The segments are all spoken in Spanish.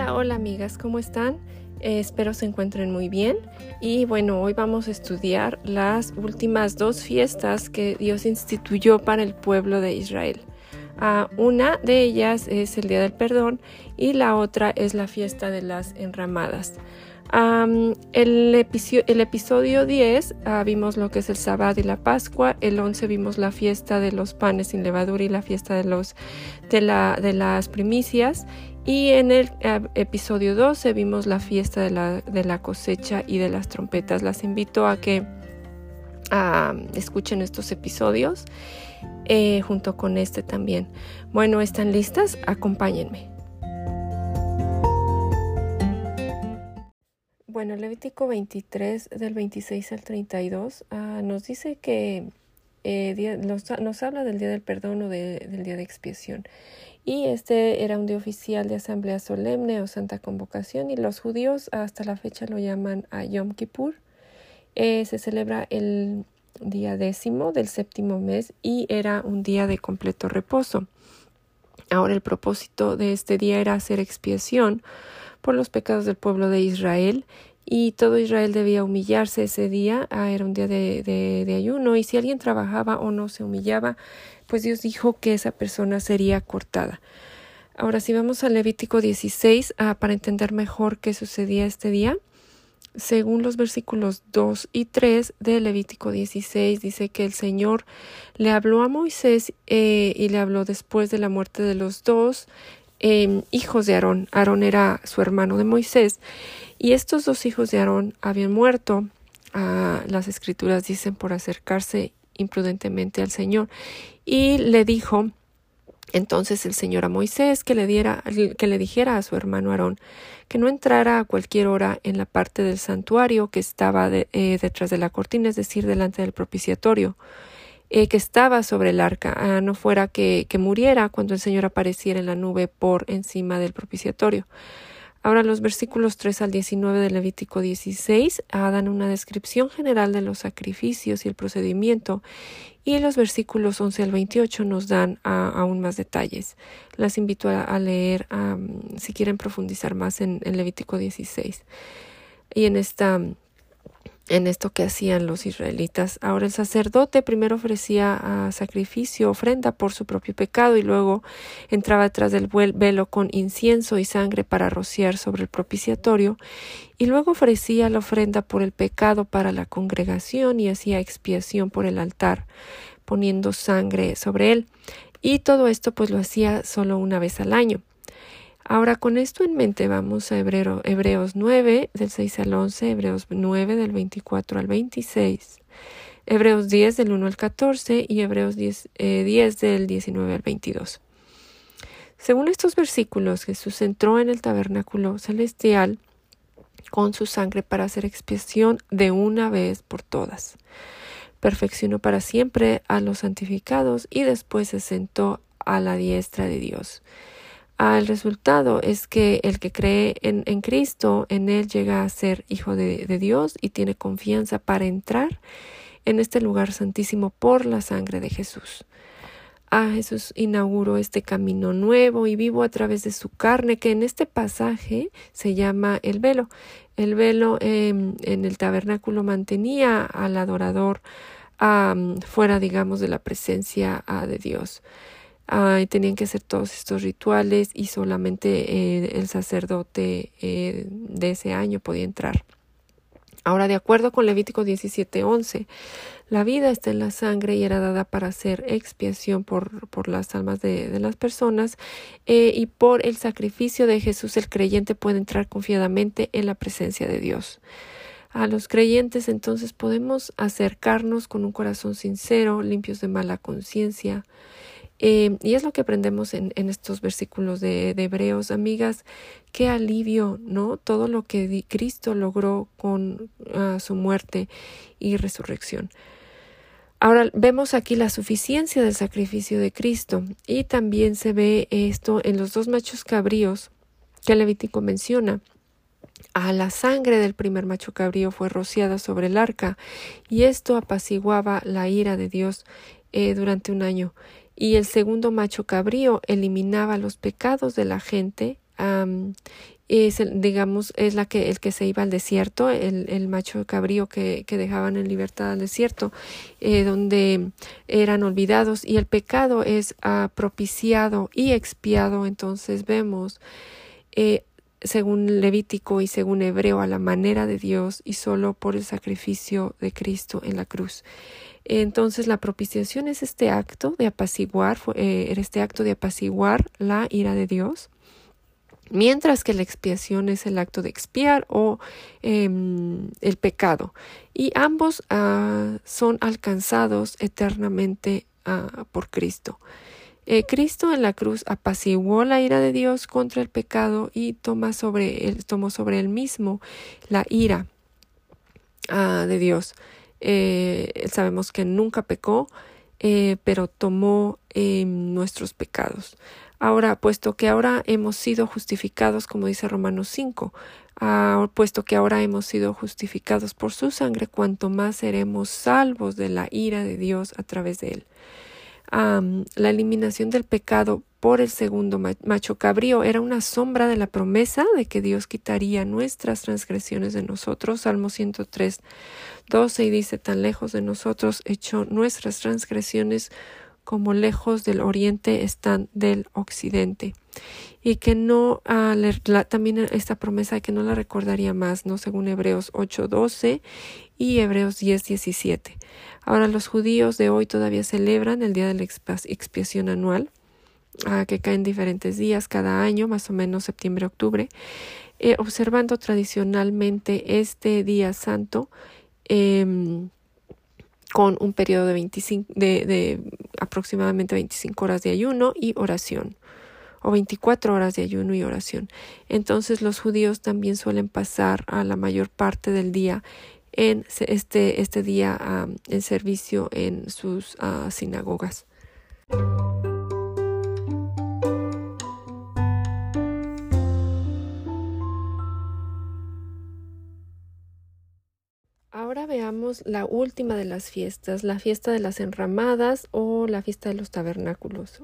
Hola, hola amigas, ¿cómo están? Eh, espero se encuentren muy bien. Y bueno, hoy vamos a estudiar las últimas dos fiestas que Dios instituyó para el pueblo de Israel. Uh, una de ellas es el Día del Perdón y la otra es la fiesta de las enramadas. El, episodio, el, episodio 10 uh, vimos lo que es el sábado y la Pascua, el 11 vimos la fiesta de los panes sin levadura y la fiesta de las primicias y en el uh, episodio 12 vimos la fiesta de la, de la, cosecha y de las trompetas. Las invito a que escuchen estos episodios eh, junto con este también. Bueno, ¿están listas? Acompáñenme. Bueno, Levítico 23 del 26 al 32 uh, nos dice que eh, nos, habla del día del perdón o de, del día de expiación. Y este era un día oficial de asamblea solemne o santa convocación y los judíos hasta la fecha lo llaman a Yom Kippur. Eh, se celebra el día décimo del séptimo mes y era un día de completo reposo. Ahora el propósito de este día era hacer expiación por los pecados del pueblo de Israel y todo Israel debía humillarse ese día, ah, era un día de, de, ayuno. Y si alguien trabajaba o no se humillaba, pues Dios dijo que esa persona sería cortada. Ahora si vamos al Levítico 16 ah, para entender mejor qué sucedía este día, según los versículos 2 y 3 de Levítico 16, dice que el Señor le habló a Moisés eh, y le habló después de la muerte de los dos eh, hijos de Aarón. Aarón era su hermano de Moisés y estos dos hijos de Aarón habían muerto. Ah, las escrituras dicen por acercarse imprudentemente al Señor y le dijo entonces el Señor a Moisés que le diera, que le dijera a su hermano Aarón que no entrara a cualquier hora en la parte del santuario que estaba de, eh, detrás de la cortina, es decir, delante del propiciatorio, eh, que estaba sobre el arca, ah, no fuera que, que muriera cuando el Señor apareciera en la nube por encima del propiciatorio. Ahora los versículos 3 al 19 de Levítico 16 ah, dan una descripción general de los sacrificios y el procedimiento y los versículos 11 al 28 nos dan ah, aún más detalles. Las invito a, leer um, si quieren profundizar más en, en Levítico 16. Y en esta en esto que hacían los israelitas. Ahora el sacerdote primero ofrecía a sacrificio, ofrenda por su propio pecado y luego entraba detrás del velo con incienso y sangre para rociar sobre el propiciatorio y luego ofrecía la ofrenda por el pecado para la congregación y hacía expiación por el altar, poniendo sangre sobre él. Y todo esto pues lo hacía solo una vez al año. Ahora, con esto en mente, vamos a Hebreo, Hebreos 9, del 6 al 11, Hebreos 9, del 24 al 26, Hebreos 10, del 1 al 14 y Hebreos 10, eh, 10 del 19 al 22. Según estos versículos, Jesús entró en el tabernáculo celestial con su sangre para hacer expiación de una vez por todas. Perfeccionó para siempre a los santificados y después se sentó a la diestra de Dios. El resultado es que el que cree en, Cristo, en Él llega a ser hijo de, Dios y tiene confianza para entrar en este lugar santísimo por la sangre de Jesús. Ah, Jesús inauguró este camino nuevo y vivo a través de su carne, que en este pasaje se llama el velo. El velo eh, en el tabernáculo mantenía al adorador fuera, digamos, de la presencia uh, de Dios tenían que hacer todos estos rituales y solamente eh, el sacerdote eh, de ese año podía entrar. Ahora, de acuerdo con Levítico 17:11, la vida está en la sangre y era dada para hacer expiación por, por las almas de, de las personas eh, y por el sacrificio de Jesús el creyente puede entrar confiadamente en la presencia de Dios. A los creyentes entonces podemos acercarnos con un corazón sincero, limpios de mala conciencia, eh, y es lo que aprendemos en, estos versículos de, Hebreos, amigas, qué alivio, ¿no? Todo lo que Cristo logró con uh, su muerte y resurrección. Ahora vemos aquí la suficiencia del sacrificio de Cristo y también se ve esto en los dos machos cabríos que Levítico menciona. A la sangre del primer macho cabrío fue rociada sobre el arca y esto apaciguaba la ira de Dios eh, durante un año y el segundo macho cabrío eliminaba los pecados de la gente es el, digamos, es la que, el que se iba al desierto, el, el macho cabrío que, que dejaban en libertad al desierto, eh, donde eran olvidados, y el pecado es ah, propiciado y expiado. Entonces vemos, eh, según Levítico y según Hebreo, a la manera de Dios y solo por el sacrificio de Cristo en la cruz. Entonces la propiciación es este acto de apaciguar, eh, este acto de apaciguar la ira de Dios mientras que la expiación es el acto de expiar o em, el pecado. Y ambos ah, son alcanzados eternamente ah, por Cristo. Eh, Cristo en la cruz apaciguó la ira de Dios contra el pecado y toma sobre tomó sobre él mismo la ira ah, de Dios. Eh, sabemos que nunca pecó, eh, pero tomó em, nuestros pecados. Ahora, puesto que ahora hemos sido justificados, como dice Romanos 5, ah, puesto que ahora hemos sido justificados por su sangre, cuanto más seremos salvos de la ira de Dios a través de él. la eliminación del pecado por el segundo macho cabrío era una sombra de la promesa de que Dios quitaría nuestras transgresiones de nosotros. Salmo 103, 12 y dice, tan lejos de nosotros echó nuestras transgresiones como lejos del oriente están del occidente. Y que no, ah, también esta promesa de que no la recordaría más, ¿no? Según Hebreos 8:12 y Hebreos 10:17. Ahora los judíos de hoy todavía celebran el día de la expiación anual, ah, que cae en diferentes días cada año, más o menos septiembre-octubre, eh, observando tradicionalmente este día santo. Em, con un periodo de, 25, de, aproximadamente 25 horas de ayuno y oración o 24 horas de ayuno y oración. Entonces los judíos también suelen pasar a la mayor parte del día en este, este día en servicio en sus uh, sinagogas. Ahora veamos la última de las fiestas, la fiesta de las enramadas o la fiesta de los tabernáculos.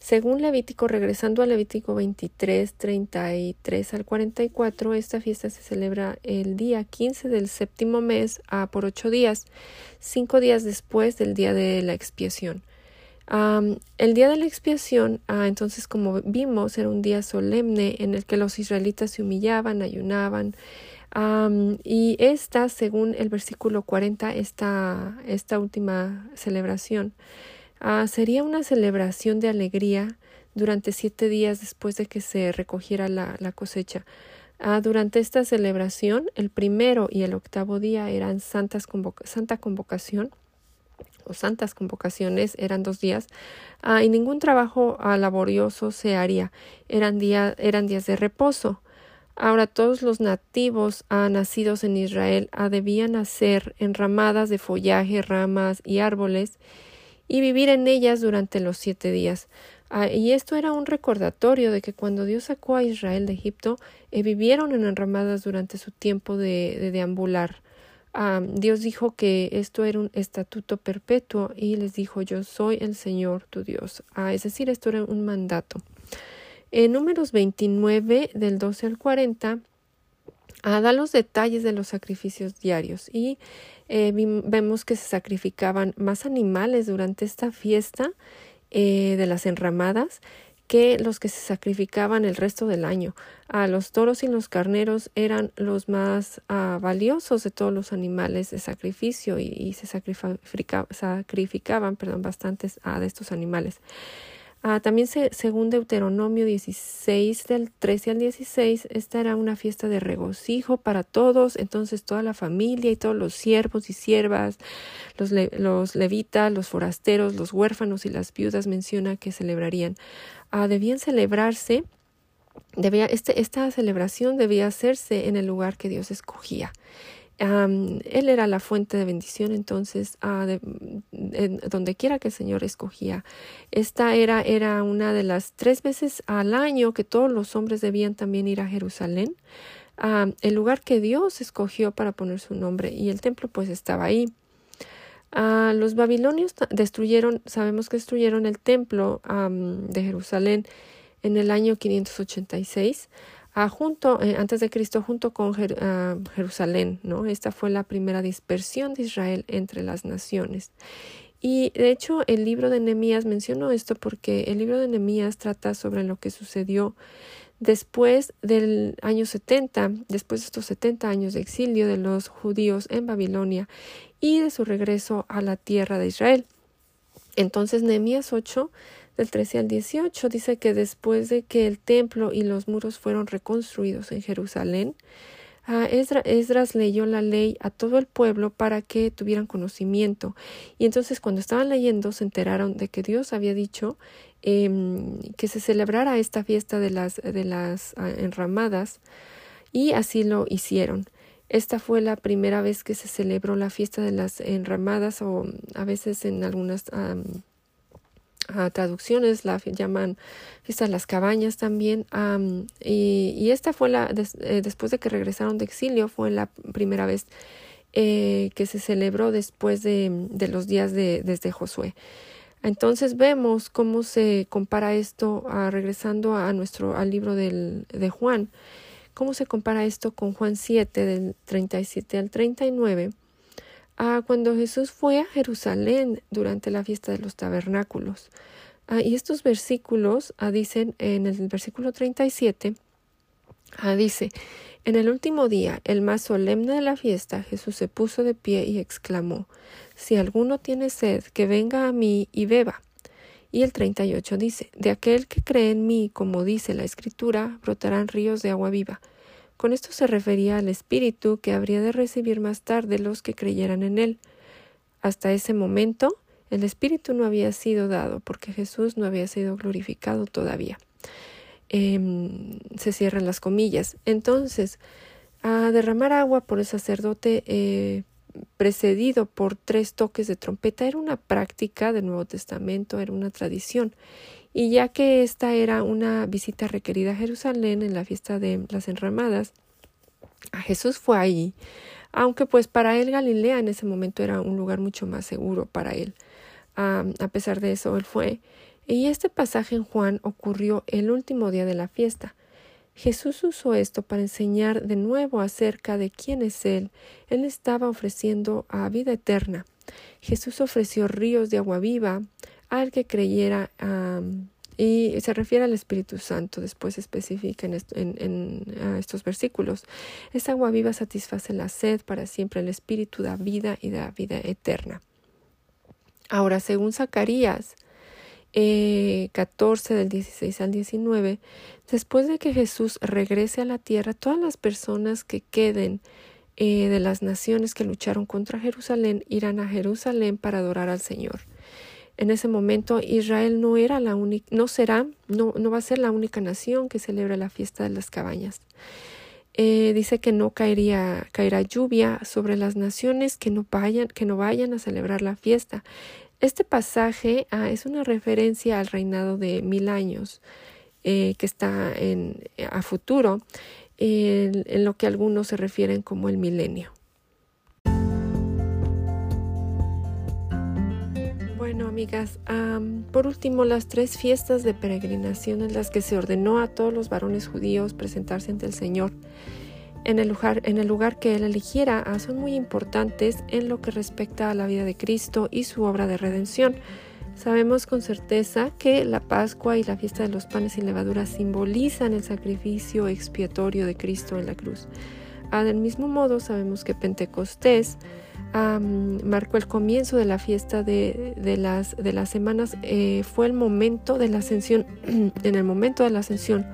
según Levítico, regresando a Levítico 23, 33 al 44, esta fiesta se celebra el día 15 del séptimo mes a por ocho días, cinco días después del día de la expiación. el día de la expiación, ah, entonces como vimos, era un día solemne en el que los israelitas se humillaban, ayunaban, y esta, según el versículo 40, esta, esta última celebración, uh, sería una celebración de alegría durante siete días después de que se recogiera la, cosecha. Uh, durante esta celebración, el primero y el octavo día eran santas santa convocación o santas convocaciones, eran dos días, uh, y ningún trabajo laborioso se haría, eran, eran días de reposo. Ahora todos los nativos ah, nacidos en Israel ah, debían hacer enramadas de follaje, ramas y árboles y vivir en ellas durante los siete días. Ah, y esto era un recordatorio de que cuando Dios sacó a Israel de Egipto, eh, vivieron en enramadas durante su tiempo de, deambular. Dios dijo que esto era un estatuto perpetuo y les dijo yo soy el Señor tu Dios. es decir, esto era un mandato. En números 29 del 12 al 40 ah, da los detalles de los sacrificios diarios y eh, vemos que se sacrificaban más animales durante esta fiesta eh, de las enramadas que los que se sacrificaban el resto del año. A los toros y los carneros eran los más ah, valiosos de todos los animales de sacrificio y, se sacrificaban bastantes ah, de estos animales. Ah, también según Deuteronomio 16 del 13 al 16, esta era una fiesta de regocijo para todos, entonces toda la familia y todos los siervos y siervas, los, levitas, los forasteros, los huérfanos y las viudas menciona que celebrarían. Ah, debían celebrarse, debía, este, esta celebración debía hacerse en el lugar que Dios escogía él era la fuente de bendición, entonces, ah, donde quiera que el Señor escogía. Esta era, era una de las tres veces al año que todos los hombres debían también ir a Jerusalén, el lugar que Dios escogió para poner su nombre, y el templo pues estaba ahí. Ah, los babilonios destruyeron, sabemos que destruyeron el templo de Jerusalén en el año 586 junto, eh, antes de Cristo junto con Jerusalén. ¿no? Esta fue la primera dispersión de Israel entre las naciones. Y de hecho el libro de Nehemías mencionó esto porque el libro de Nehemías trata sobre lo que sucedió después del año 70, después de estos 70 años de exilio de los judíos en Babilonia y de su regreso a la tierra de Israel. Entonces Nehemías 8 del 13 al 18 dice que después de que el templo y los muros fueron reconstruidos en Jerusalén, Esdras leyó la ley a todo el pueblo para que tuvieran conocimiento. Y entonces cuando estaban leyendo se enteraron de que Dios había dicho em, que se celebrara esta fiesta de las, de las ah, enramadas y así lo hicieron. Esta fue la primera vez que se celebró la fiesta de las enramadas o a veces en algunas traducciones la llaman fiesta de las cabañas también y, esta fue la eh, después de que regresaron de exilio fue la primera vez eh, que se celebró después de, de los días de desde Josué. Entonces vemos cómo se compara esto regresando a nuestro al libro del, de Juan. Cómo se compara esto con Juan 7 del 37 al 39 Ah, cuando Jesús fue a Jerusalén durante la fiesta de los tabernáculos. Ah, y estos versículos ah, dicen en el versículo 37, dice, en el último día, el más solemne de la fiesta, Jesús se puso de pie y exclamó, Si alguno tiene sed, que venga a mí y beba. Y el 38 dice, De aquel que cree en mí, como dice la Escritura, brotarán ríos de agua viva. Con esto se refería al Espíritu que habría de recibir más tarde los que creyeran en él. Hasta ese momento, el Espíritu no había sido dado porque Jesús no había sido glorificado todavía. Em, se cierran las comillas. Entonces, a derramar agua por el sacerdote eh, precedido por tres toques de trompeta era una práctica del Nuevo Testamento, era una tradición. Y ya que esta era una visita requerida a Jerusalén en la fiesta de las enramadas, a Jesús fue ahí, aunque pues para él Galilea en ese momento era un lugar mucho más seguro para él. a pesar de eso, él fue. Y este pasaje en Juan ocurrió el último día de la fiesta. Jesús usó esto para enseñar de nuevo acerca de quién es Él. Él estaba ofreciendo a vida eterna. Jesús ofreció ríos de agua viva, al que creyera y se refiere al Espíritu Santo, después especifica en, en, estos versículos. Esta agua viva satisface la sed para siempre, el Espíritu da vida y da vida eterna. Ahora, según Zacarías eh, 14 del 16 al 19, después de que Jesús regrese a la tierra, todas las personas que queden eh, de las naciones que lucharon contra Jerusalén irán a Jerusalén para adorar al Señor. En ese momento Israel no era la única, no será, no, no va a ser la única nación que celebra la fiesta de las cabañas. Eh, dice que no caería, caerá lluvia sobre las naciones que no vayan, que no vayan a celebrar la fiesta. Este pasaje ah, es una referencia al reinado de mil años eh, que está en, a futuro, en lo que algunos se refieren como el milenio. Amigas, por último, las tres fiestas de peregrinación en las que se ordenó a todos los varones judíos presentarse ante el Señor en el lugar, que Él eligiera ah, son muy importantes en lo que respecta a la vida de Cristo y su obra de redención. Sabemos con certeza que la Pascua y la fiesta de los panes y levaduras simbolizan el sacrificio expiatorio de Cristo en la cruz. Ah, del mismo modo, sabemos que Pentecostés marcó el comienzo de la fiesta de, las, de las semanas, eh, fue el momento de la ascensión, en el momento de la ascensión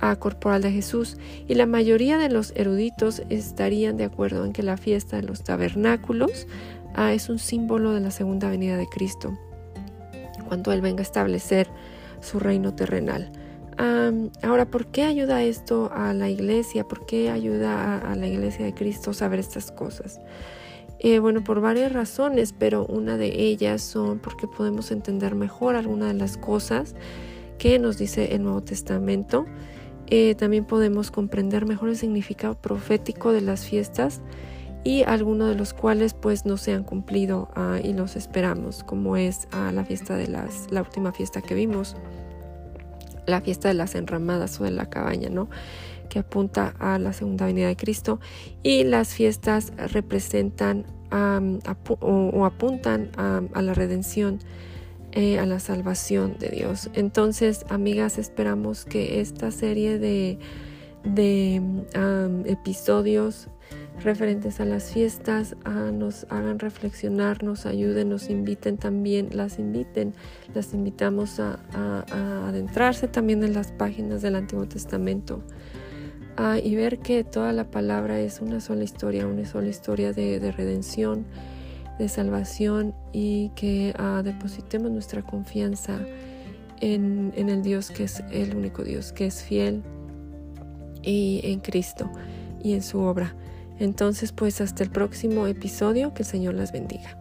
a corporal de Jesús, y la mayoría de los eruditos estarían de acuerdo en que la fiesta de los tabernáculos ah, es un símbolo de la segunda venida de Cristo, cuando Él venga a establecer su reino terrenal. ahora, ¿por qué ayuda esto a la iglesia? ¿Por qué ayuda a, a la iglesia de Cristo saber estas cosas? Eh, bueno, por varias razones, pero una de ellas son porque podemos entender mejor algunas de las cosas que nos dice el Nuevo Testamento. Eh, también podemos comprender mejor el significado profético de las fiestas y algunos de los cuales pues no se han cumplido ah, y los esperamos, como es ah, la fiesta de las, la última fiesta que vimos. la fiesta de las enramadas o de la cabaña, ¿no? Que apunta a la segunda venida de Cristo y las fiestas representan o, apuntan a, la redención, eh, a la salvación de Dios. Entonces, amigas, esperamos que esta serie de, de episodios referentes a las fiestas nos hagan reflexionar, nos ayuden, nos inviten también, las las invitamos a, adentrarse también en las páginas del Antiguo Testamento y ver que toda la palabra es una sola historia, una sola historia de, redención, de salvación y que depositemos nuestra confianza en, en el Dios que es el único Dios, que es fiel y en Cristo y en su obra. Entonces, pues hasta el próximo episodio, que el Señor las bendiga.